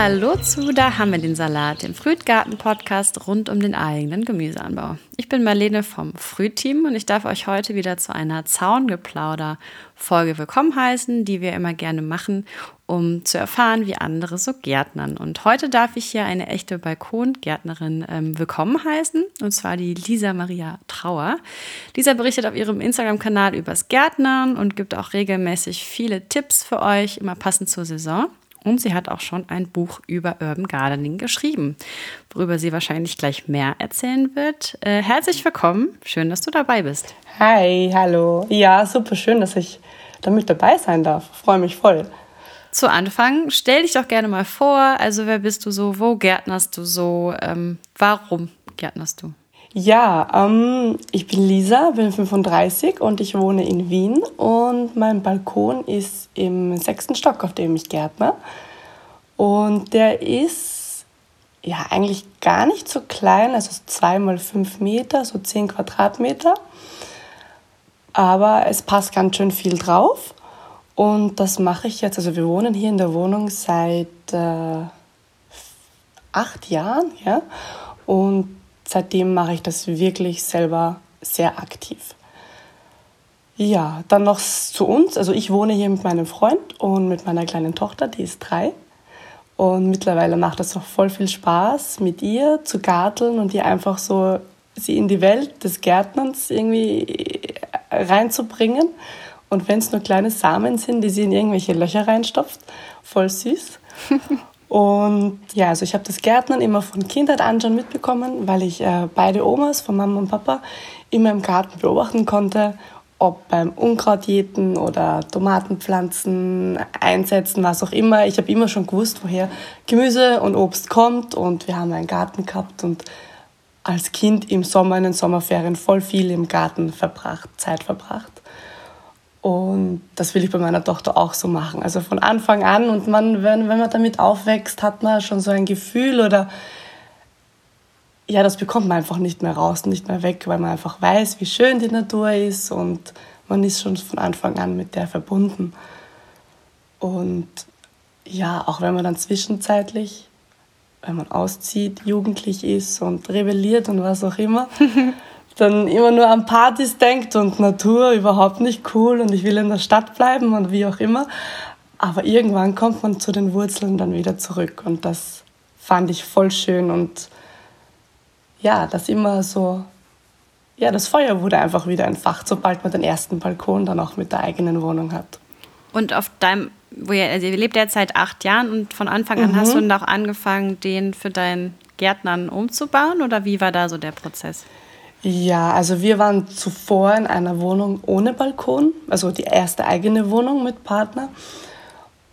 Hallo zu Da haben wir den Salat, dem Frühtgarten-Podcast rund um den eigenen Gemüseanbau. Ich bin Marlene vom Frühteam und ich darf euch heute wieder zu einer Zaungeplauder-Folge willkommen heißen, die wir immer gerne machen, um zu erfahren, wie andere so gärtnern. Und heute darf ich hier eine echte Balkongärtnerin ähm, willkommen heißen, und zwar die Lisa Maria Trauer. Lisa berichtet auf ihrem Instagram-Kanal übers Gärtnern und gibt auch regelmäßig viele Tipps für euch, immer passend zur Saison. Und sie hat auch schon ein Buch über Urban Gardening geschrieben, worüber sie wahrscheinlich gleich mehr erzählen wird. Äh, herzlich willkommen. Schön, dass du dabei bist. Hi, hallo. Ja, super schön, dass ich damit dabei sein darf. Freue mich voll. Zu Anfang, stell dich doch gerne mal vor. Also, wer bist du so? Wo gärtnerst du so? Ähm, warum gärtnerst du? Ja, ähm, ich bin Lisa, bin 35 und ich wohne in Wien und mein Balkon ist im sechsten Stock, auf dem ich gärtner. Und der ist ja eigentlich gar nicht so klein, also zwei mal fünf Meter, so zehn Quadratmeter. Aber es passt ganz schön viel drauf. Und das mache ich jetzt. Also wir wohnen hier in der Wohnung seit äh, acht Jahren, ja. Und seitdem mache ich das wirklich selber sehr aktiv. Ja, dann noch zu uns. Also ich wohne hier mit meinem Freund und mit meiner kleinen Tochter, die ist drei. Und mittlerweile macht es auch voll viel Spaß, mit ihr zu garteln und ihr einfach so sie in die Welt des Gärtnerns irgendwie reinzubringen. Und wenn es nur kleine Samen sind, die sie in irgendwelche Löcher reinstopft, voll süß. Und ja, also ich habe das Gärtnern immer von Kindheit an schon mitbekommen, weil ich äh, beide Omas von Mama und Papa immer im Garten beobachten konnte, ob beim Unkrautjäten oder Tomatenpflanzen einsetzen, was auch immer. Ich habe immer schon gewusst, woher Gemüse und Obst kommt und wir haben einen Garten gehabt und als Kind im Sommer in den Sommerferien voll viel im Garten verbracht, Zeit verbracht. Und das will ich bei meiner Tochter auch so machen. Also von Anfang an und man, wenn, wenn man damit aufwächst, hat man schon so ein Gefühl oder ja, das bekommt man einfach nicht mehr raus, nicht mehr weg, weil man einfach weiß, wie schön die Natur ist und man ist schon von Anfang an mit der verbunden. Und ja, auch wenn man dann zwischenzeitlich, wenn man auszieht, jugendlich ist und rebelliert und was auch immer, dann immer nur an Partys denkt und Natur überhaupt nicht cool und ich will in der Stadt bleiben und wie auch immer. Aber irgendwann kommt man zu den Wurzeln dann wieder zurück und das fand ich voll schön und ja, das immer so, ja, das Feuer wurde einfach wieder entfacht, sobald man den ersten Balkon dann auch mit der eigenen Wohnung hat. Und auf deinem, wo ihr, also ihr lebt jetzt seit acht Jahren und von Anfang an mhm. hast du dann auch angefangen, den für deinen Gärtnern umzubauen oder wie war da so der Prozess? Ja, also wir waren zuvor in einer Wohnung ohne Balkon, also die erste eigene Wohnung mit Partner.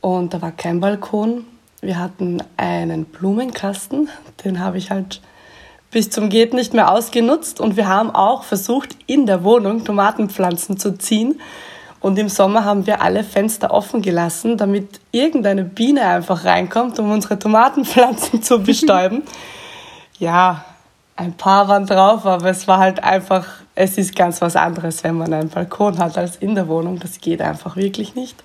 Und da war kein Balkon. Wir hatten einen Blumenkasten, den habe ich halt bis zum Geht nicht mehr ausgenutzt. Und wir haben auch versucht, in der Wohnung Tomatenpflanzen zu ziehen. Und im Sommer haben wir alle Fenster offen gelassen, damit irgendeine Biene einfach reinkommt, um unsere Tomatenpflanzen zu bestäuben. ja, ein paar waren drauf, aber es war halt einfach, es ist ganz was anderes, wenn man einen Balkon hat als in der Wohnung. Das geht einfach wirklich nicht.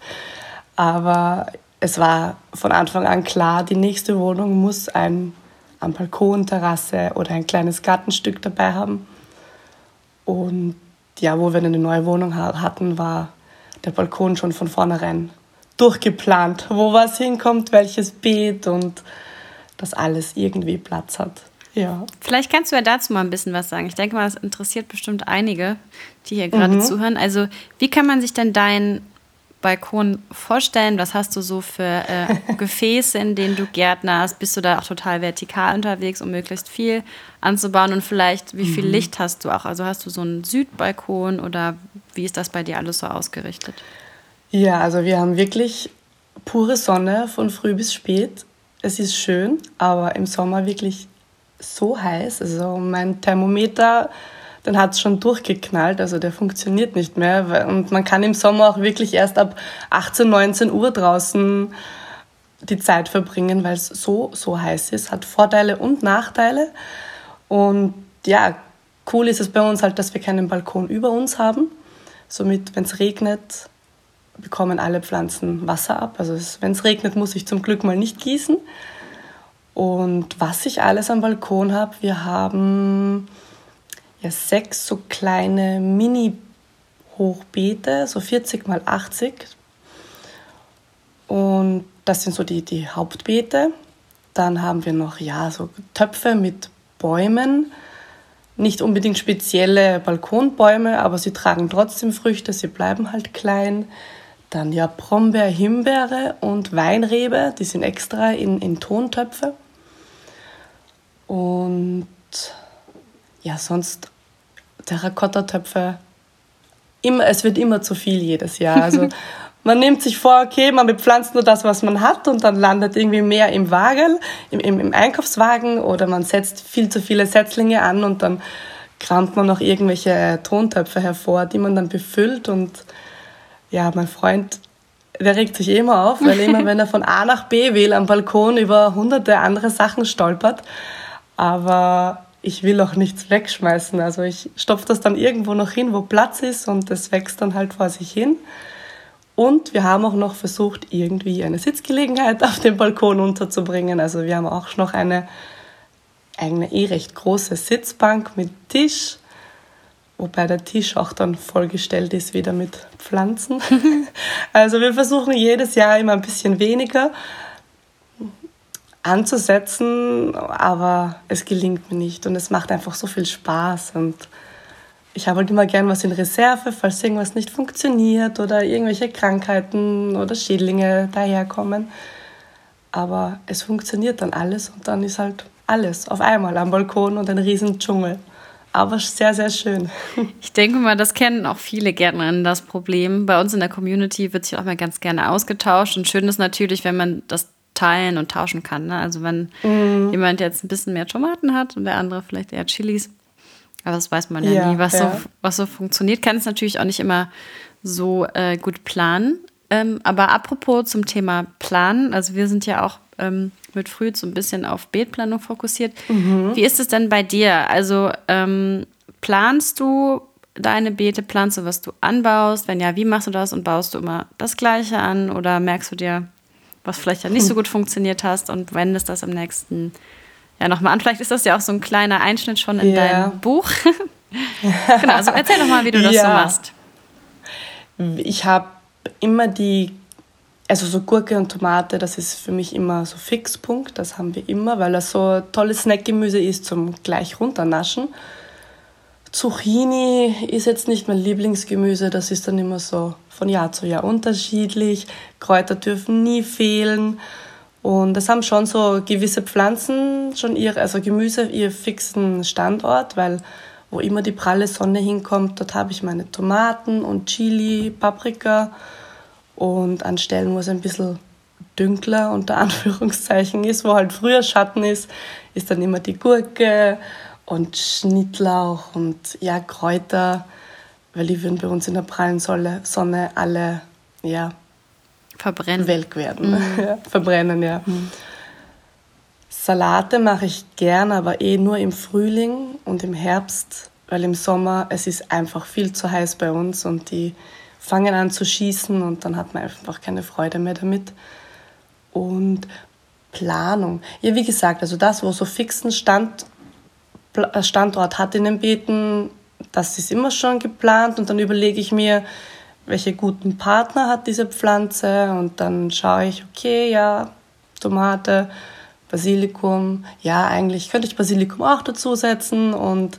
Aber es war von Anfang an klar, die nächste Wohnung muss ein, ein Balkon, Terrasse oder ein kleines Gartenstück dabei haben. Und ja, wo wir eine neue Wohnung hatten, war der Balkon schon von vornherein durchgeplant, wo was hinkommt, welches Beet und dass alles irgendwie Platz hat. Ja. Vielleicht kannst du ja dazu mal ein bisschen was sagen. Ich denke mal, das interessiert bestimmt einige, die hier gerade mhm. zuhören. Also, wie kann man sich denn deinen Balkon vorstellen? Was hast du so für äh, Gefäße, in denen du gärtnerst? Bist du da auch total vertikal unterwegs, um möglichst viel anzubauen? Und vielleicht, wie viel mhm. Licht hast du auch? Also, hast du so einen Südbalkon oder wie ist das bei dir alles so ausgerichtet? Ja, also wir haben wirklich pure Sonne von früh bis spät. Es ist schön, aber im Sommer wirklich so heiß. Also mein Thermometer, dann hat es schon durchgeknallt, also der funktioniert nicht mehr. Und man kann im Sommer auch wirklich erst ab 18, 19 Uhr draußen die Zeit verbringen, weil es so, so heiß ist. Hat Vorteile und Nachteile. Und ja, cool ist es bei uns halt, dass wir keinen Balkon über uns haben. Somit, wenn es regnet, bekommen alle Pflanzen Wasser ab. Also wenn es regnet, muss ich zum Glück mal nicht gießen. Und was ich alles am Balkon habe, wir haben ja sechs so kleine Mini-Hochbeete, so 40 mal 80. Und das sind so die, die Hauptbeete. Dann haben wir noch ja so Töpfe mit Bäumen. Nicht unbedingt spezielle Balkonbäume, aber sie tragen trotzdem Früchte, sie bleiben halt klein. Dann ja Brombeer, Himbeere und Weinrebe, die sind extra in, in Tontöpfe. Und ja, sonst Terrakotta-Töpfe. Immer, es wird immer zu viel jedes Jahr. Also man nimmt sich vor, okay, man bepflanzt nur das, was man hat und dann landet irgendwie mehr im Wagen, im, im, im Einkaufswagen oder man setzt viel zu viele Setzlinge an und dann kramt man noch irgendwelche Tontöpfe hervor, die man dann befüllt und ja, mein Freund, der regt sich immer auf, weil immer, wenn er von A nach B will, am Balkon über hunderte andere Sachen stolpert. Aber ich will auch nichts wegschmeißen. Also ich stopfe das dann irgendwo noch hin, wo Platz ist und es wächst dann halt vor sich hin. Und wir haben auch noch versucht, irgendwie eine Sitzgelegenheit auf dem Balkon unterzubringen. Also wir haben auch noch eine, eine eh recht große Sitzbank mit Tisch wobei der Tisch auch dann vollgestellt ist wieder mit Pflanzen. also wir versuchen jedes Jahr immer ein bisschen weniger anzusetzen, aber es gelingt mir nicht und es macht einfach so viel Spaß und ich habe halt immer gern was in Reserve, falls irgendwas nicht funktioniert oder irgendwelche Krankheiten oder Schädlinge daherkommen. Aber es funktioniert dann alles und dann ist halt alles auf einmal am Balkon und ein riesen Dschungel aber sehr, sehr schön. Ich denke mal, das kennen auch viele Gärtnerinnen, das Problem. Bei uns in der Community wird sich auch mal ganz gerne ausgetauscht. Und schön ist natürlich, wenn man das teilen und tauschen kann. Ne? Also wenn mm. jemand jetzt ein bisschen mehr Tomaten hat und der andere vielleicht eher Chilis. Aber das weiß man ja, ja nie, was, ja. So, was so funktioniert. Kann es natürlich auch nicht immer so äh, gut planen. Ähm, aber apropos zum Thema Planen, also wir sind ja auch ähm, mit Früh so ein bisschen auf Beetplanung fokussiert. Mhm. Wie ist es denn bei dir? Also ähm, planst du deine Beete, planst du, was du anbaust? Wenn ja, wie machst du das und baust du immer das Gleiche an oder merkst du dir, was vielleicht ja nicht so gut funktioniert hast und wendest das im nächsten Jahr nochmal an? Vielleicht ist das ja auch so ein kleiner Einschnitt schon in yeah. deinem Buch. genau, also erzähl doch mal, wie du das ja. so machst. Ich habe immer die also so Gurke und Tomate, das ist für mich immer so Fixpunkt, das haben wir immer, weil das so tolles Snackgemüse ist zum gleich runternaschen. Zucchini ist jetzt nicht mein Lieblingsgemüse, das ist dann immer so von Jahr zu Jahr unterschiedlich. Kräuter dürfen nie fehlen. Und es haben schon so gewisse Pflanzen, schon ihre, also Gemüse, ihr fixen Standort, weil wo immer die pralle Sonne hinkommt, dort habe ich meine Tomaten und Chili, Paprika und an Stellen, wo es ein bisschen dünkler unter Anführungszeichen ist, wo halt früher Schatten ist, ist dann immer die Gurke und Schnittlauch und ja, Kräuter, weil die würden bei uns in der prallen Sonne alle ja, verbrennen. welk werden. Mhm. verbrennen, ja. Mhm. Salate mache ich gern, aber eh nur im Frühling und im Herbst, weil im Sommer es ist einfach viel zu heiß bei uns und die fangen an zu schießen und dann hat man einfach keine Freude mehr damit. Und Planung. Ja, wie gesagt, also das, wo so fixen Stand, äh, Standort hat in den Beeten, das ist immer schon geplant und dann überlege ich mir, welche guten Partner hat diese Pflanze und dann schaue ich, okay, ja, Tomate, Basilikum, ja, eigentlich könnte ich Basilikum auch dazusetzen und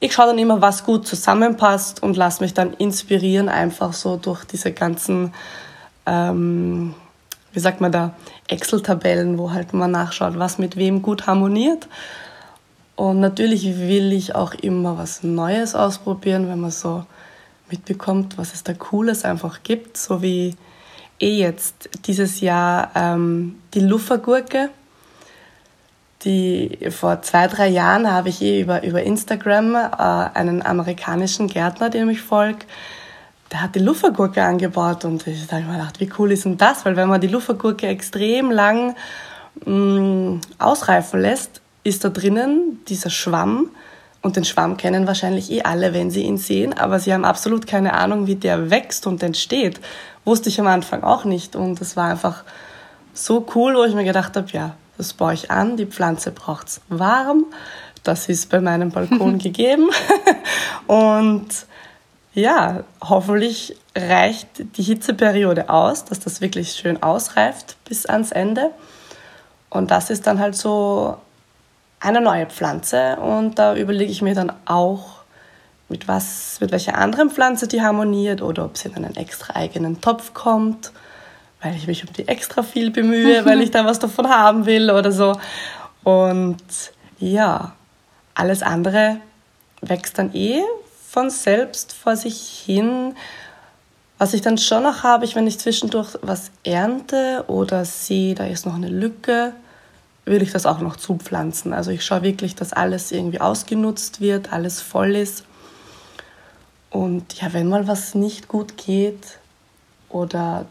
ich schaue dann immer, was gut zusammenpasst und lasse mich dann inspirieren, einfach so durch diese ganzen, ähm, wie sagt man da, Excel-Tabellen, wo halt man nachschaut, was mit wem gut harmoniert. Und natürlich will ich auch immer was Neues ausprobieren, wenn man so mitbekommt, was es da Cooles einfach gibt, so wie eh jetzt dieses Jahr ähm, die Luffergurke. Die vor zwei, drei Jahren habe ich eh über, über Instagram äh, einen amerikanischen Gärtner, dem ich folge, der hat die Luffergurke angebaut. Und ich habe mir gedacht, wie cool ist denn das? Weil wenn man die Luffergurke extrem lang mh, mm, ausreifen lässt, ist da drinnen dieser Schwamm und den Schwamm kennen wahrscheinlich eh alle, wenn sie ihn sehen, aber sie haben absolut keine Ahnung, wie der wächst und entsteht. Wusste ich am Anfang auch nicht und es war einfach so cool, wo ich mir gedacht habe, ja, Das baue ich an. Die Pflanze braucht es warm. Das ist bei meinem Balkon gegeben. Und ja, hoffentlich reicht die Hitzeperiode aus, dass das wirklich schön ausreift bis ans Ende. Und das ist dann halt so eine neue Pflanze. Und da überlege ich mir dann auch, mit was, mit welcher anderen Pflanze die harmoniert oder ob sie in einen extra eigenen Topf kommt, weil ich mich um die extra viel bemühe, weil ich da was davon haben will oder so. Und ja, alles andere wächst dann eh von selbst vor sich hin. Was ich dann schon noch habe, ich, wenn ich zwischendurch was ernte oder sehe, da ist noch eine Lücke, würde ich das auch noch zupflanzen. Also ich schaue wirklich, dass alles irgendwie ausgenutzt wird, alles voll ist. Und ja, wenn mal was nicht gut geht oder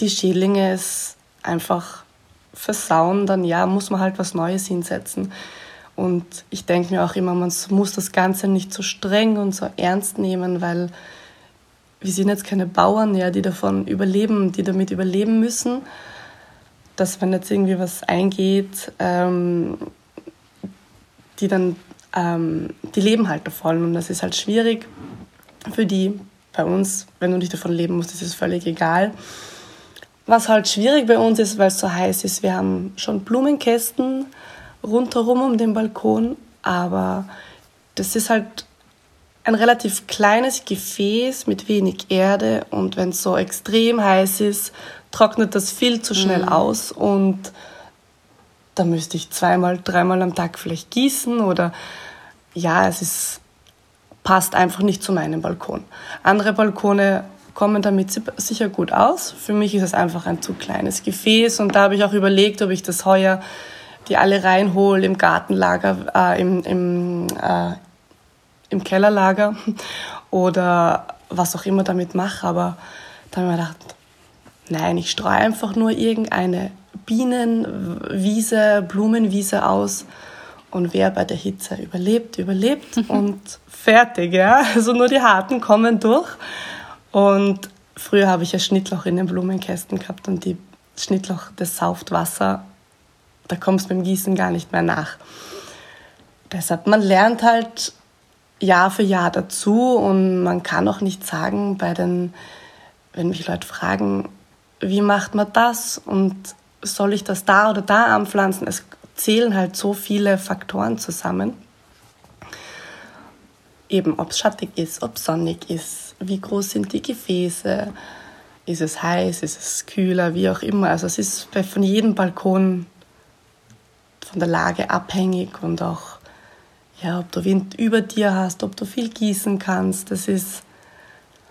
die Schädlinge es einfach versauen, dann ja, muss man halt was Neues hinsetzen. Und ich denke mir auch immer, man muss das Ganze nicht so streng und so ernst nehmen, weil wir sind jetzt keine Bauern, ja, die davon überleben, die damit überleben müssen, dass wenn jetzt irgendwie was eingeht, ähm, die dann, ähm, die leben halt davon und das ist halt schwierig für die. Bei uns, wenn du nicht davon leben musst, ist es völlig egal. Was halt schwierig bei uns ist, weil es so heiß ist, wir haben schon Blumenkästen, rundherum um den Balkon, aber das ist halt ein relativ kleines Gefäß mit wenig Erde und wenn es so extrem heiß ist, trocknet das viel zu schnell mhm. aus und da müsste ich zweimal, dreimal am Tag vielleicht gießen oder ja, es ist, passt einfach nicht zu meinem Balkon. Andere Balkone kommen damit sicher gut aus. Für mich ist es einfach ein zu kleines Gefäß und da habe ich auch überlegt, ob ich das heuer die alle reinhole im Gartenlager, äh, im, im, äh, im Kellerlager oder was auch immer damit mache. Aber da habe ich mir gedacht, nein, ich streue einfach nur irgendeine Bienenwiese, Blumenwiese aus und wer bei der Hitze überlebt, überlebt und fertig. Ja? Also nur die Harten kommen durch. Und früher habe ich ein Schnittloch in den Blumenkästen gehabt und die Schnittloch, das sauft Wasser da kommst du beim Gießen gar nicht mehr nach. Deshalb, man lernt halt Jahr für Jahr dazu und man kann auch nicht sagen, bei den, wenn mich Leute fragen, wie macht man das und soll ich das da oder da anpflanzen? Es zählen halt so viele Faktoren zusammen. Eben, ob es schattig ist, ob es sonnig ist, wie groß sind die Gefäße, ist es heiß, ist es kühler, wie auch immer. Also es ist von jedem Balkon von der Lage abhängig und auch, ja, ob du Wind über dir hast, ob du viel gießen kannst. Das ist,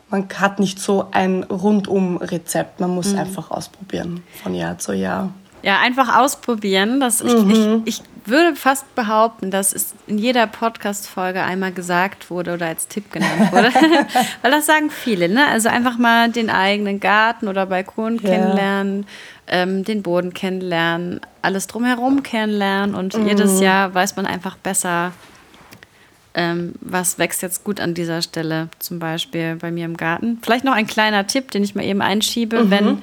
man hat nicht so ein Rundum-Rezept. Man muss mhm. einfach ausprobieren von Jahr zu Jahr. Ja, einfach ausprobieren. Das, mhm. ich, ich, ich würde fast behaupten, dass es in jeder Podcast-Folge einmal gesagt wurde oder als Tipp genannt wurde. Weil das sagen viele, ne? Also einfach mal den eigenen Garten oder Balkon ja. kennenlernen, ähm, den Boden kennenlernen, alles drumherum kennenlernen und mhm. jedes Jahr weiß man einfach besser, ähm, was wächst jetzt gut an dieser Stelle, zum Beispiel bei mir im Garten. Vielleicht noch ein kleiner Tipp, den ich mal eben einschiebe, mhm. wenn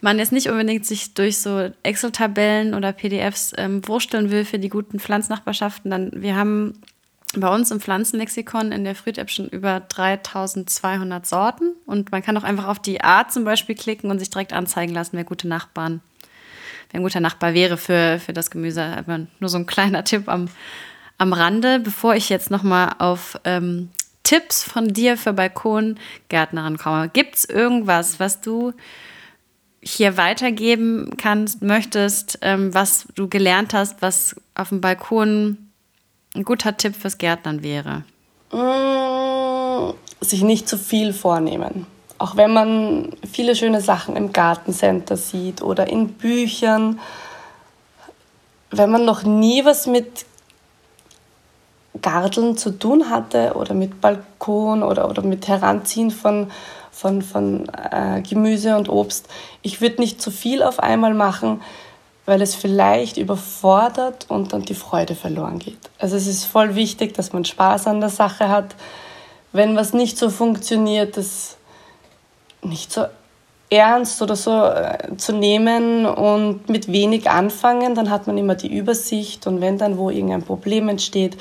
man jetzt nicht unbedingt sich durch so Excel-Tabellen oder PDFs ähm, wursteln will für die guten Pflanznachbarschaften, dann wir haben bei uns im Pflanzenlexikon in der Fruit-App schon über 3200 Sorten und man kann auch einfach auf die Art zum Beispiel klicken und sich direkt anzeigen lassen, wer gute Nachbarn, wer ein guter Nachbar wäre für, für das Gemüse. Aber nur so ein kleiner Tipp am, am Rande, bevor ich jetzt nochmal auf ähm, Tipps von dir für Balkongärtnerin komme. Gibt es irgendwas, was du hier weitergeben kannst, möchtest, ähm, was du gelernt hast, was auf dem Balkon ein guter Tipp fürs Gärtnern wäre? Mm, sich nicht zu viel vornehmen. Auch wenn man viele schöne Sachen im Gartencenter sieht oder in Büchern, wenn man noch nie was mit Garteln zu tun hatte oder mit Balkon oder, oder mit Heranziehen von, von, von äh, Gemüse und Obst, ich würde nicht zu viel auf einmal machen, weil es vielleicht überfordert und dann die Freude verloren geht. Also es ist voll wichtig, dass man Spaß an der Sache hat. Wenn was nicht so funktioniert, das nicht so ernst oder so äh, zu nehmen und mit wenig anfangen, dann hat man immer die Übersicht und wenn dann wo irgendein Problem entsteht,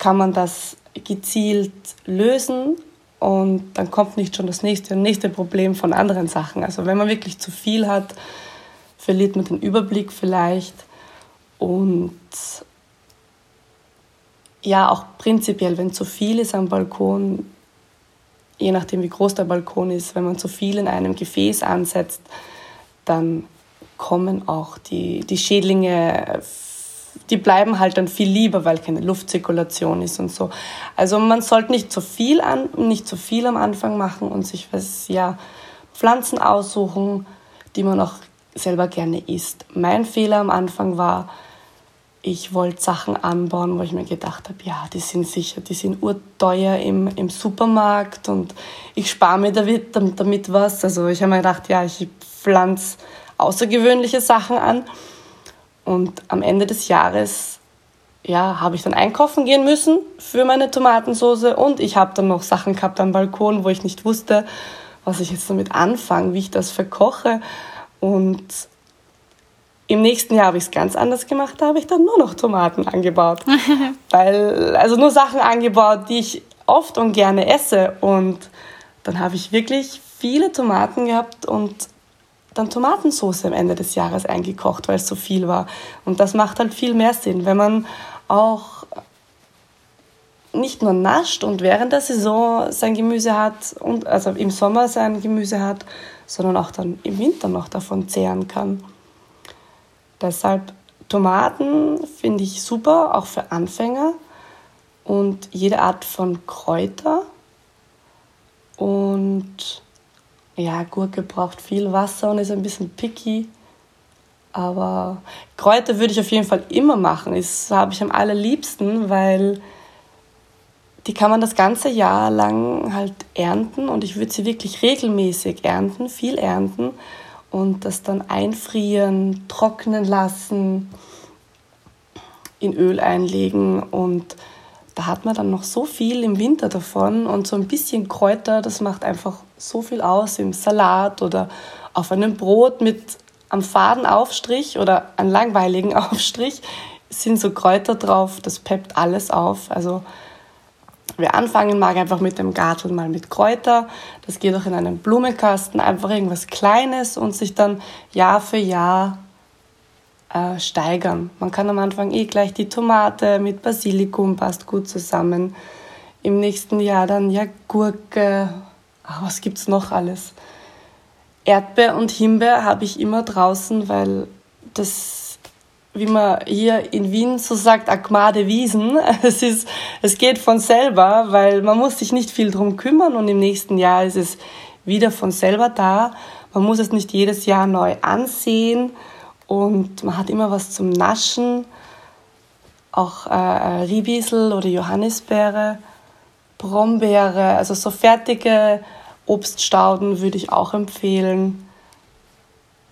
kann man das gezielt lösen und dann kommt nicht schon das nächste nächste Problem von anderen Sachen. Also wenn man wirklich zu viel hat, verliert man den Überblick vielleicht und ja, auch prinzipiell, wenn zu viel ist am Balkon, je nachdem wie groß der Balkon ist, wenn man zu viel in einem Gefäß ansetzt, dann kommen auch die, die Schädlinge, die bleiben halt dann viel lieber, weil keine Luftzirkulation ist und so. Also man sollte nicht zu viel an, nicht zu viel am Anfang machen und sich was, ja, Pflanzen aussuchen, die man auch selber gerne isst. Mein Fehler am Anfang war, ich wollte Sachen anbauen, wo ich mir gedacht habe, ja, die sind sicher, die sind urteuer im, im Supermarkt und ich spare mir damit, damit was. Also ich habe mir gedacht, ja, ich pflanze außergewöhnliche Sachen an. Und am Ende des Jahres ja, habe ich dann einkaufen gehen müssen für meine Tomatensauce und ich habe dann noch Sachen gehabt am Balkon, wo ich nicht wusste, was ich jetzt damit anfange, wie ich das verkoche. Und im nächsten Jahr habe ich es ganz anders gemacht, da habe ich dann nur noch Tomaten angebaut. Weil, also nur Sachen angebaut, die ich oft und gerne esse. Und dann habe ich wirklich viele Tomaten gehabt und dann Tomatensauce am Ende des Jahres eingekocht, weil es so viel war. Und das macht halt viel mehr Sinn, wenn man auch nicht nur nascht und während der Saison sein Gemüse hat und also im Sommer sein Gemüse hat, sondern auch dann im Winter noch davon zehren kann. Deshalb Tomaten finde ich super, auch für Anfänger und jede Art von Kräuter. Und ja, Gurke braucht viel Wasser und ist ein bisschen picky. Aber Kräuter würde ich auf jeden Fall immer machen. Das habe ich am allerliebsten, weil die kann man das ganze Jahr lang halt ernten und ich würde sie wirklich regelmäßig ernten, viel ernten und das dann einfrieren, trocknen lassen, in Öl einlegen und da hat man dann noch so viel im Winter davon und so ein bisschen Kräuter, das macht einfach so viel aus im Salat oder auf einem Brot mit am faden Aufstrich oder einem langweiligen Aufstrich sind so Kräuter drauf, das peppt alles auf. Also wer anfangen mag, einfach mit dem Gartel mal mit Kräuter. Das geht auch in einem Blumenkasten, einfach irgendwas Kleines und sich dann Jahr für Jahr äh, steigern. Man kann am Anfang eh gleich die Tomate mit Basilikum, passt gut zusammen. Im nächsten Jahr dann ja Gurke, ach, was gibt's noch alles? Erdbeer und Himbeer habe ich immer draußen, weil das wie man hier in Wien so sagt, Akmade Wiesen. Es, ist, es geht von selber, weil man muss sich nicht viel drum kümmern und im nächsten Jahr ist es wieder von selber da. Man muss es nicht jedes Jahr neu ansehen und man hat immer was zum Naschen. Auch äh, äh Riebisel oder Johannisbeere, Brombeere, also so fertige Obststauden würde ich auch empfehlen.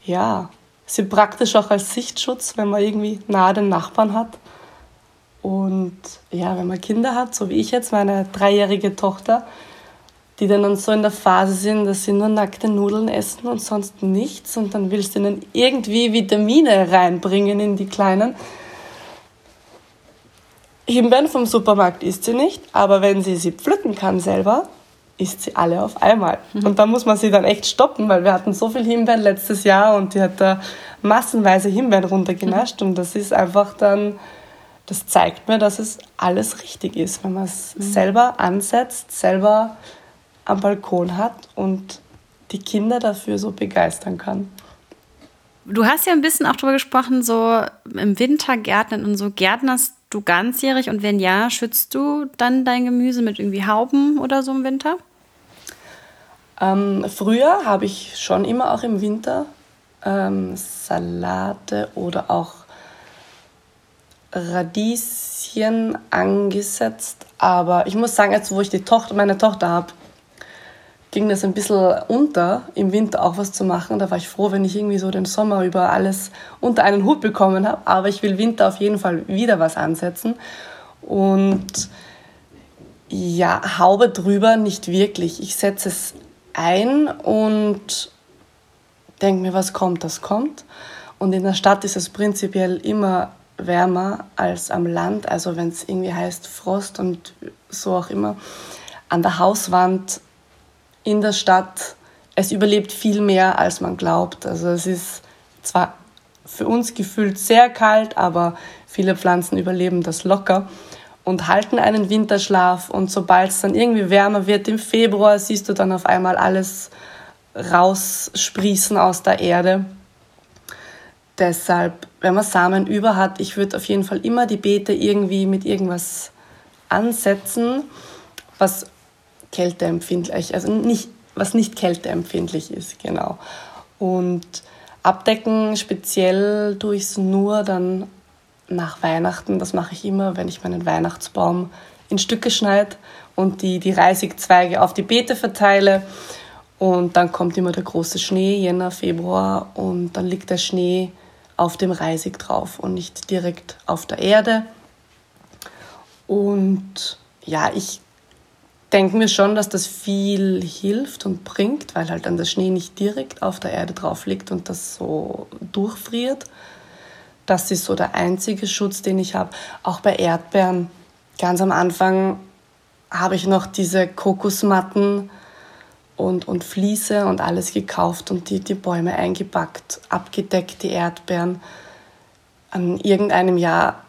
Ja, sind praktisch auch als Sichtschutz, wenn man irgendwie nahe den Nachbarn hat. Und ja, wenn man Kinder hat, so wie ich jetzt, meine dreijährige Tochter, die dann so in der Phase sind, dass sie nur nackte Nudeln essen und sonst nichts. Und dann willst du ihnen irgendwie Vitamine reinbringen in die Kleinen. Himbeeren vom Supermarkt isst sie nicht, aber wenn sie sie pflücken kann selber, isst sie alle auf einmal. Mhm. Und da muss man sie dann echt stoppen, weil wir hatten so viel Himbeeren letztes Jahr und die hat da massenweise Himbeeren runtergenascht. Mhm. Und das ist einfach dann, das zeigt mir, dass es alles richtig ist, wenn man es mhm. selber ansetzt, selber am Balkon hat und die Kinder dafür so begeistern kann. Du hast ja ein bisschen auch darüber gesprochen, so im Winter Gärtnern und so. Gärtnerst du ganzjährig und wenn ja, schützt du dann dein Gemüse mit irgendwie Hauben oder so im Winter? Ähm, früher habe ich schon immer auch im Winter ähm, Salate oder auch Radieschen angesetzt. Aber ich muss sagen, jetzt wo ich die Tochter, meine Tochter habe, ging das ein bisschen unter, im Winter auch was zu machen. Da war ich froh, wenn ich irgendwie so den Sommer über alles unter einen Hut bekommen habe. Aber ich will Winter auf jeden Fall wieder was ansetzen. Und ja, Haube drüber nicht wirklich. Ich setze es ein und denke mir, was kommt, das kommt. Und in der Stadt ist es prinzipiell immer wärmer als am Land. Also wenn es irgendwie heißt Frost und so auch immer. An der Hauswand in der Stadt, es überlebt viel mehr, als man glaubt. Also es ist zwar für uns gefühlt sehr kalt, aber viele Pflanzen überleben das locker und halten einen Winterschlaf. Und sobald es dann irgendwie wärmer wird im Februar, siehst du dann auf einmal alles raussprießen aus der Erde. Deshalb, wenn man Samen über hat, ich würde auf jeden Fall immer die Beete irgendwie mit irgendwas ansetzen, was kälteempfindlich, also nicht, was nicht kälteempfindlich ist, genau. Und abdecken speziell tue ich es nur dann nach Weihnachten. Das mache ich immer, wenn ich meinen Weihnachtsbaum in Stücke schneide und die, die Reisigzweige auf die Beete verteile. Und dann kommt immer der große Schnee, Jänner, Februar, und dann liegt der Schnee auf dem Reisig drauf und nicht direkt auf der Erde. Und ja, ich denke mir schon, dass das viel hilft und bringt, weil halt dann der Schnee nicht direkt auf der Erde drauf liegt und das so durchfriert. Das ist so der einzige Schutz, den ich habe. Auch bei Erdbeeren. Ganz am Anfang habe ich noch diese Kokosmatten und, und Fliese und alles gekauft und die, die Bäume eingepackt, abgedeckt, die Erdbeeren. An irgendeinem Jahr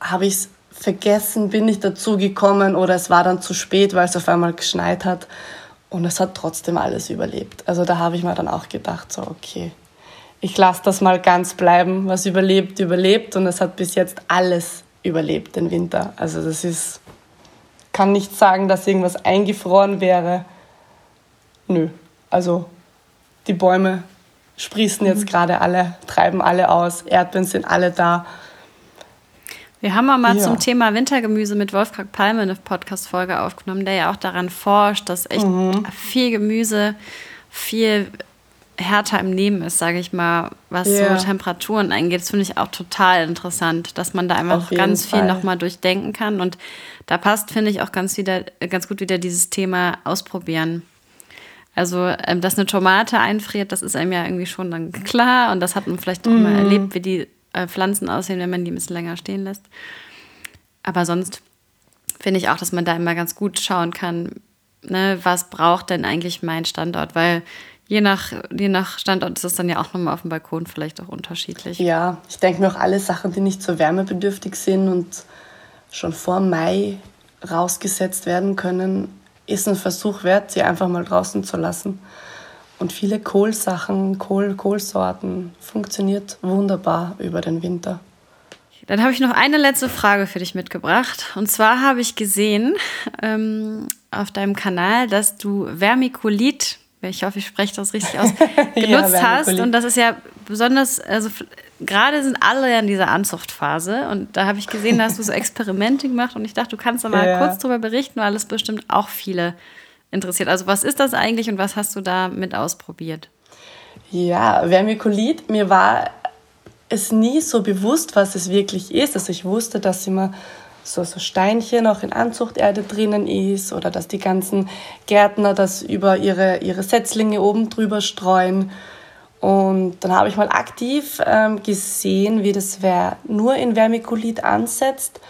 habe ich es vergessen, bin ich dazu gekommen oder es war dann zu spät, weil es auf einmal geschneit hat. Und es hat trotzdem alles überlebt. Also da habe ich mir dann auch gedacht, so okay, ich lasse das mal ganz bleiben. Was überlebt, überlebt. Und es hat bis jetzt alles überlebt, den Winter. Also das ist, kann nicht sagen, dass irgendwas eingefroren wäre. Nö. Also die Bäume sprießen jetzt mhm. gerade alle, treiben alle aus, Erdbeeren sind alle da. Wir haben auch mal ja. zum Thema Wintergemüse mit Wolfgang Palme eine Podcast-Folge aufgenommen, der ja auch daran forscht, dass echt mhm. viel Gemüse viel härter im Nehmen ist, sage ich mal, was ja. so Temperaturen angeht. Das finde ich auch total interessant, dass man da einfach ganz Fall. viel nochmal durchdenken kann. Und da passt, finde ich, auch ganz, wieder, ganz gut wieder dieses Thema ausprobieren. Also, ähm, dass eine Tomate einfriert, das ist einem ja irgendwie schon dann klar. Und das hat man vielleicht auch mm. mal mhm. erlebt, wie die äh, Pflanzen aussehen, wenn man die ein bisschen länger stehen lässt. Aber sonst finde ich auch, dass man da immer ganz gut schauen kann, ne, was braucht denn eigentlich mein Standort? Weil je nach, je nach Standort ist es dann ja auch nochmal auf dem Balkon vielleicht auch unterschiedlich. Ja, ich denke mir auch alle Sachen, die nicht so wärmebedürftig sind und schon vor Mai rausgesetzt werden können, ist ein Versuch wert, sie einfach mal draußen zu lassen. Und viele Kohlsachen, Kohl, Kohlsorten funktioniert wunderbar über den Winter. Dann habe ich noch eine letzte Frage für dich mitgebracht. Und zwar habe ich gesehen ähm, auf deinem Kanal, dass du Vermiculit ich hoffe, ich spreche das richtig aus, genutzt ja, hast. Und das ist ja besonders, also gerade sind alle ja in dieser Anzuchtphase. Und da habe ich gesehen, da hast du so Experimente gemacht und ich dachte, du kannst da mal ja. kurz drüber berichten, weil es bestimmt auch viele interessiert. Also was ist das eigentlich und was hast du da mit ausprobiert? Ja, Vermiculit, mir war es nie so bewusst, was es wirklich ist. Also ich wusste, dass immer so, so Steinchen auch in Anzuchterde drinnen ist oder dass die ganzen Gärtner das über ihre, ihre Setzlinge oben drüber streuen. Und dann habe ich mal aktiv ähm, gesehen, wie das wer nur in Vermiculit ansetzt.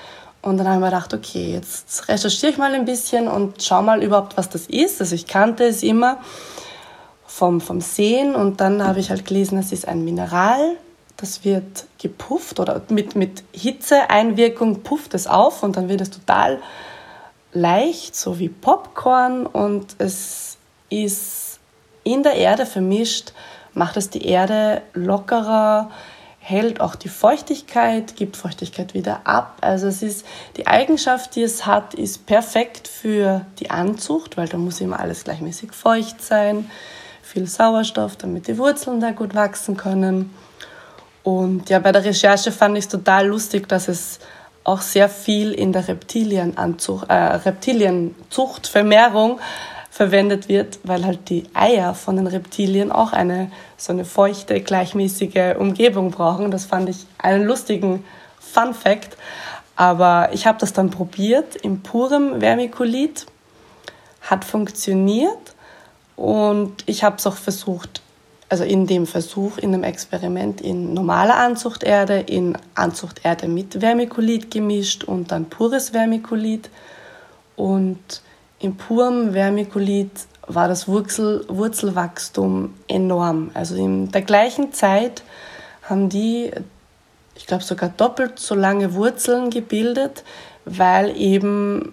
Und dann habe ich mir gedacht, okay, jetzt recherchiere ich mal ein bisschen und schau mal überhaupt, was das ist. Also ich kannte es immer vom, vom Sehen und dann habe ich halt gelesen, es ist ein Mineral, das wird gepufft oder mit, mit Hitzeeinwirkung pufft es auf und dann wird es total leicht, so wie Popcorn und es ist in der Erde vermischt, macht es die Erde lockerer, hält auch die Feuchtigkeit, gibt Feuchtigkeit wieder ab. Also es ist die Eigenschaft, die es hat, ist perfekt für die Anzucht, weil da muss immer alles gleichmäßig feucht sein, viel Sauerstoff, damit die Wurzeln da gut wachsen können. Und ja, bei der Recherche fand ich es total lustig, dass es auch sehr viel in der Reptilienanzucht, äh, Reptilienzucht, Vermehrung verwendet wird, weil halt die Eier von den Reptilien auch eine so eine feuchte, gleichmäßige Umgebung brauchen. Das fand ich einen lustigen Fun Fact. Aber ich habe das dann probiert im purem Vermiculit, hat funktioniert und ich habe es auch versucht also in dem Versuch, in dem Experiment in normaler Anzuchterde, in Anzuchterde mit Vermiculit gemischt und dann pures Vermiculit. Und im purem Vermiculit war das Wurzel, Wurzelwachstum enorm. Also in der gleichen Zeit haben die, ich glaube, sogar doppelt so lange Wurzeln gebildet, weil eben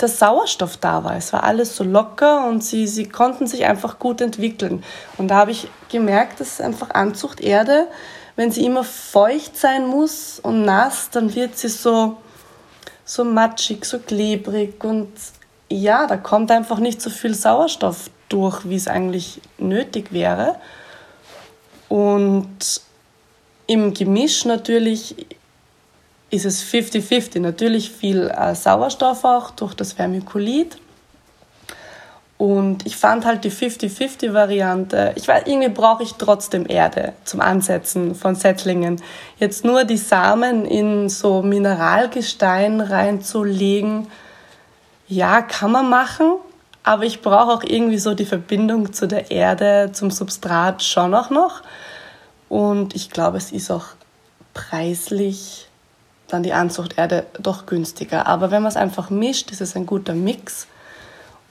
der Sauerstoff da war. Es war alles so locker und sie, sie konnten sich einfach gut entwickeln. Und da habe ich gemerkt, dass einfach Anzuchterde, wenn sie immer feucht sein muss und nass, dann wird sie so, so matschig, so klebrig und ja, da kommt einfach nicht so viel Sauerstoff durch, wie es eigentlich nötig wäre. Und im Gemisch natürlich ist es 50-50. Natürlich viel äh, Sauerstoff auch durch das Vermiculit. Und ich fand halt die 50-50-Variante, ich weiß, irgendwie brauche ich trotzdem Erde zum Ansetzen von Settlingen. Jetzt nur die Samen in so Mineralgestein reinzulegen, ja, kann man machen, aber ich brauche auch irgendwie so die Verbindung zu der Erde, zum Substrat schon auch noch. Und ich glaube, es ist auch preislich dann die Anzuchterde doch günstiger. Aber wenn man es einfach mischt, ist es ein guter Mix.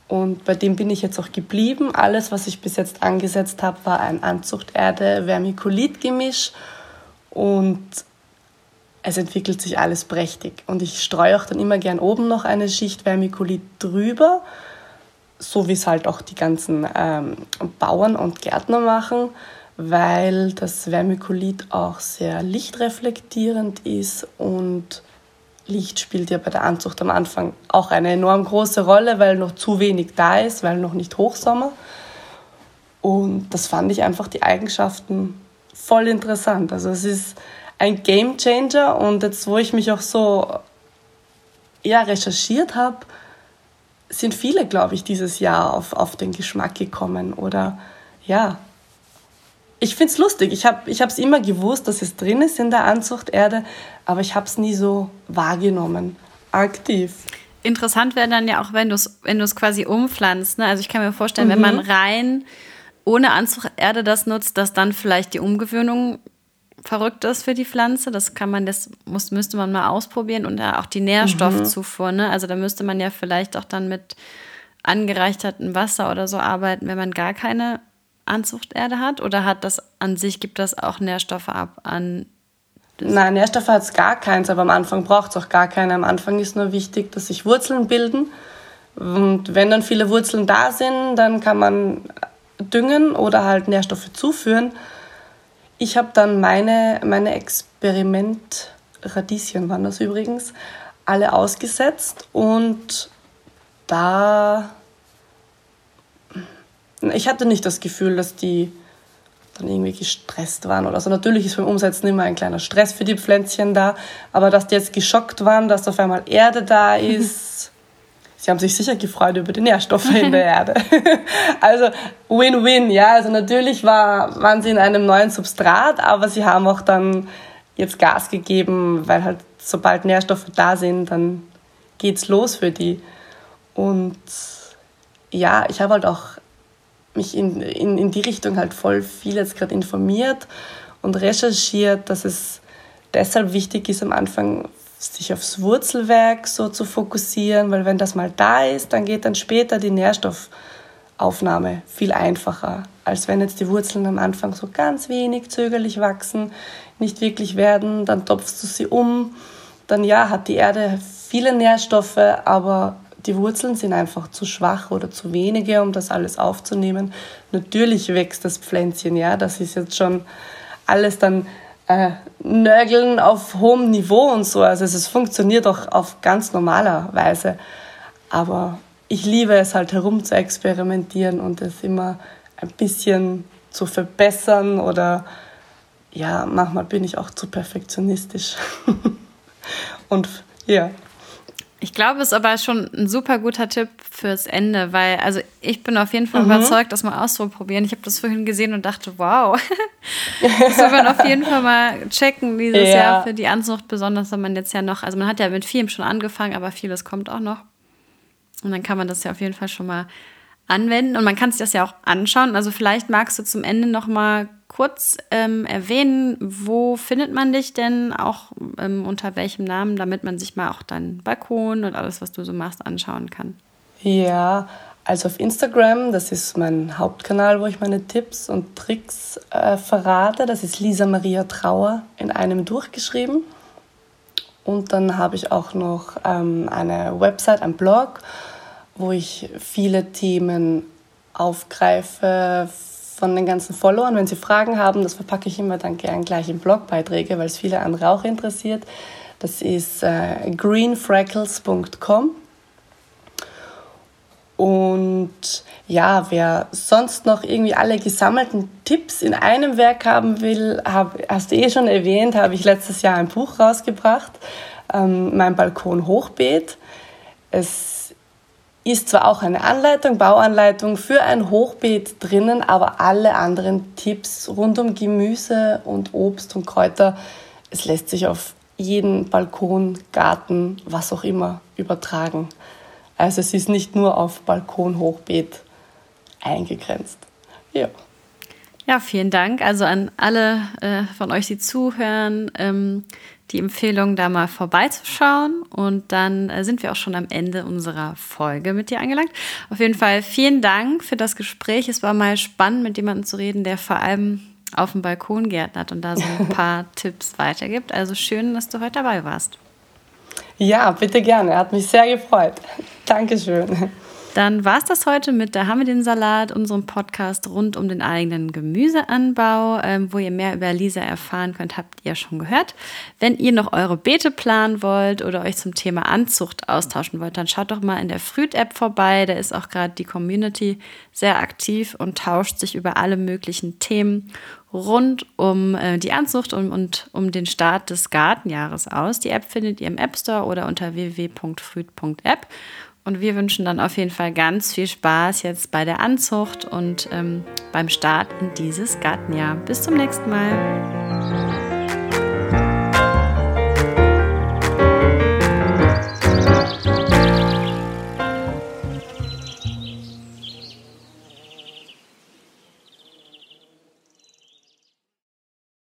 Und bei dem bin ich jetzt auch geblieben. Alles, was ich bis jetzt angesetzt habe, war ein Anzuchterde-Vermiculit-Gemisch. Und es entwickelt sich alles prächtig. Und ich streue auch dann immer gern oben noch eine Schicht Vermiculit drüber, so wie es halt auch die ganzen ähm, Bauern und Gärtner machen weil das Vermiculit auch sehr lichtreflektierend ist und Licht spielt ja bei der Anzucht am Anfang auch eine enorm große Rolle, weil noch zu wenig da ist, weil noch nicht Hochsommer. Und das fand ich einfach die Eigenschaften voll interessant. Also es ist ein Game Changer und jetzt, wo ich mich auch so ja, recherchiert habe, sind viele, glaube ich, dieses Jahr auf, auf den Geschmack gekommen oder ja, ich finde es lustig. Ich habe es immer gewusst, dass es drin ist in der Anzuchterde, aber ich habe es nie so wahrgenommen, aktiv. Interessant wäre dann ja auch, wenn du es wenn quasi umpflanzt. Ne? Also ich kann mir vorstellen, mhm. wenn man mhm. rein ohne Anzuchterde das nutzt, dass dann vielleicht die Umgewöhnung verrückt ist für die Pflanze. Das kann man, das muss, müsste man mal ausprobieren und auch die Nährstoffzufuhr. Mhm. Ne? Also da müsste man ja vielleicht auch dann mit angereichertem Wasser oder so arbeiten, wenn man gar keine Anzuchterde hat? Oder hat das an sich, gibt das auch Nährstoffe ab an Nein, Nährstoffe hat es gar keins, aber am Anfang braucht es auch gar keine. Am Anfang ist nur wichtig, dass sich Wurzeln bilden. Und wenn dann viele Wurzeln da sind, dann kann man düngen oder halt Nährstoffe zuführen. Ich habe dann meine, meine Experiment-Radieschen waren das übrigens, alle ausgesetzt und da ich hatte nicht das Gefühl, dass die dann irgendwie gestresst waren oder so. Natürlich ist beim Umsetzen immer ein kleiner Stress für die Pflänzchen da, aber dass die jetzt geschockt waren, dass auf einmal Erde da ist, sie haben sich sicher gefreut über die Nährstoffe in der Erde. also Win-Win, ja. Also natürlich war, waren sie in einem neuen Substrat, aber sie haben auch dann jetzt Gas gegeben, weil halt sobald Nährstoffe da sind, dann geht's los für die. Und ja, ich habe halt auch mich in, in, in die Richtung halt voll viel jetzt gerade informiert und recherchiert, dass es deshalb wichtig ist, am Anfang sich aufs Wurzelwerk so zu fokussieren, weil wenn das mal da ist, dann geht dann später die Nährstoffaufnahme viel einfacher, als wenn jetzt die Wurzeln am Anfang so ganz wenig zögerlich wachsen, nicht wirklich werden, dann topfst du sie um, dann ja, hat die Erde viele Nährstoffe, aber die Wurzeln sind einfach zu schwach oder zu wenige, um das alles aufzunehmen. Natürlich wächst das Pflänzchen, ja, das ist jetzt schon alles dann äh, Nörgeln auf hohem Niveau und so. Also es funktioniert auch auf ganz normaler Weise. Aber ich liebe es halt herum zu experimentieren und es immer ein bisschen zu verbessern oder ja, manchmal bin ich auch zu perfektionistisch. und ja, ich glaube, es ist aber schon ein super guter Tipp fürs Ende, weil also ich bin auf jeden Fall mhm. überzeugt, das mal auszuprobieren. Ich habe das vorhin gesehen und dachte, wow, das soll man auf jeden Fall mal checken dieses ja. Jahr für die Anzucht, besonders wenn man jetzt ja noch, also man hat ja mit vielem schon angefangen, aber vieles kommt auch noch. Und dann kann man das ja auf jeden Fall schon mal anwenden und man kann sich das ja auch anschauen. Also vielleicht magst du zum Ende noch mal kurz ähm, erwähnen, wo findet man dich denn auch ähm, unter welchem Namen, damit man sich mal auch deinen Balkon und alles, was du so machst, anschauen kann. Ja, also auf Instagram, das ist mein Hauptkanal, wo ich meine Tipps und Tricks äh, verrate. Das ist Lisa Maria Trauer in einem durchgeschrieben. Und dann habe ich auch noch ähm, eine Website, einen Blog, wo ich viele Themen aufgreife von den ganzen Followern. Wenn sie Fragen haben, das verpacke ich immer dann gern gleich in Blogbeiträge, weil es viele andere auch interessiert. Das ist äh, greenfreckles.com. Und ja, wer sonst noch irgendwie alle gesammelten Tipps in einem Werk haben will, hab, hast du eh schon erwähnt, habe ich letztes Jahr ein Buch rausgebracht, ähm, mein Balkon Hochbeet. Es ist zwar auch eine Anleitung, Bauanleitung für ein Hochbeet drinnen, aber alle anderen Tipps rund um Gemüse und Obst und Kräuter, es lässt sich auf jeden Balkon, Garten, was auch immer übertragen. Also es ist nicht nur auf Balkonhochbeet eingegrenzt. Ja. Ja, vielen Dank. Also an alle äh, von euch, die zuhören, ähm, die Empfehlung, da mal vorbeizuschauen. Und dann äh, sind wir auch schon am Ende unserer Folge mit dir angelangt. Auf jeden Fall vielen Dank für das Gespräch. Es war mal spannend, mit jemandem zu reden, der vor allem auf dem Balkon gärtnert und da so ein paar Tipps weitergibt. Also schön, dass du heute dabei warst. Ja, bitte gerne. Hat mich sehr gefreut. Dankeschön. Dann war es das heute mit Da haben wir den Salat, unserem Podcast rund um den eigenen Gemüseanbau. Ähm, wo ihr mehr über Lisa erfahren könnt, habt ihr schon gehört. Wenn ihr noch eure Beete planen wollt oder euch zum Thema Anzucht austauschen wollt, dann schaut doch mal in der Früht-App vorbei. Da ist auch gerade die Community sehr aktiv und tauscht sich über alle möglichen Themen rund um äh, die Anzucht und, und um den Start des Gartenjahres aus. Die App findet ihr im App Store oder unter www.früd.app. Und wir wünschen dann auf jeden Fall ganz viel Spaß jetzt bei der Anzucht und ähm, beim Start in dieses Gartenjahr. Bis zum nächsten Mal.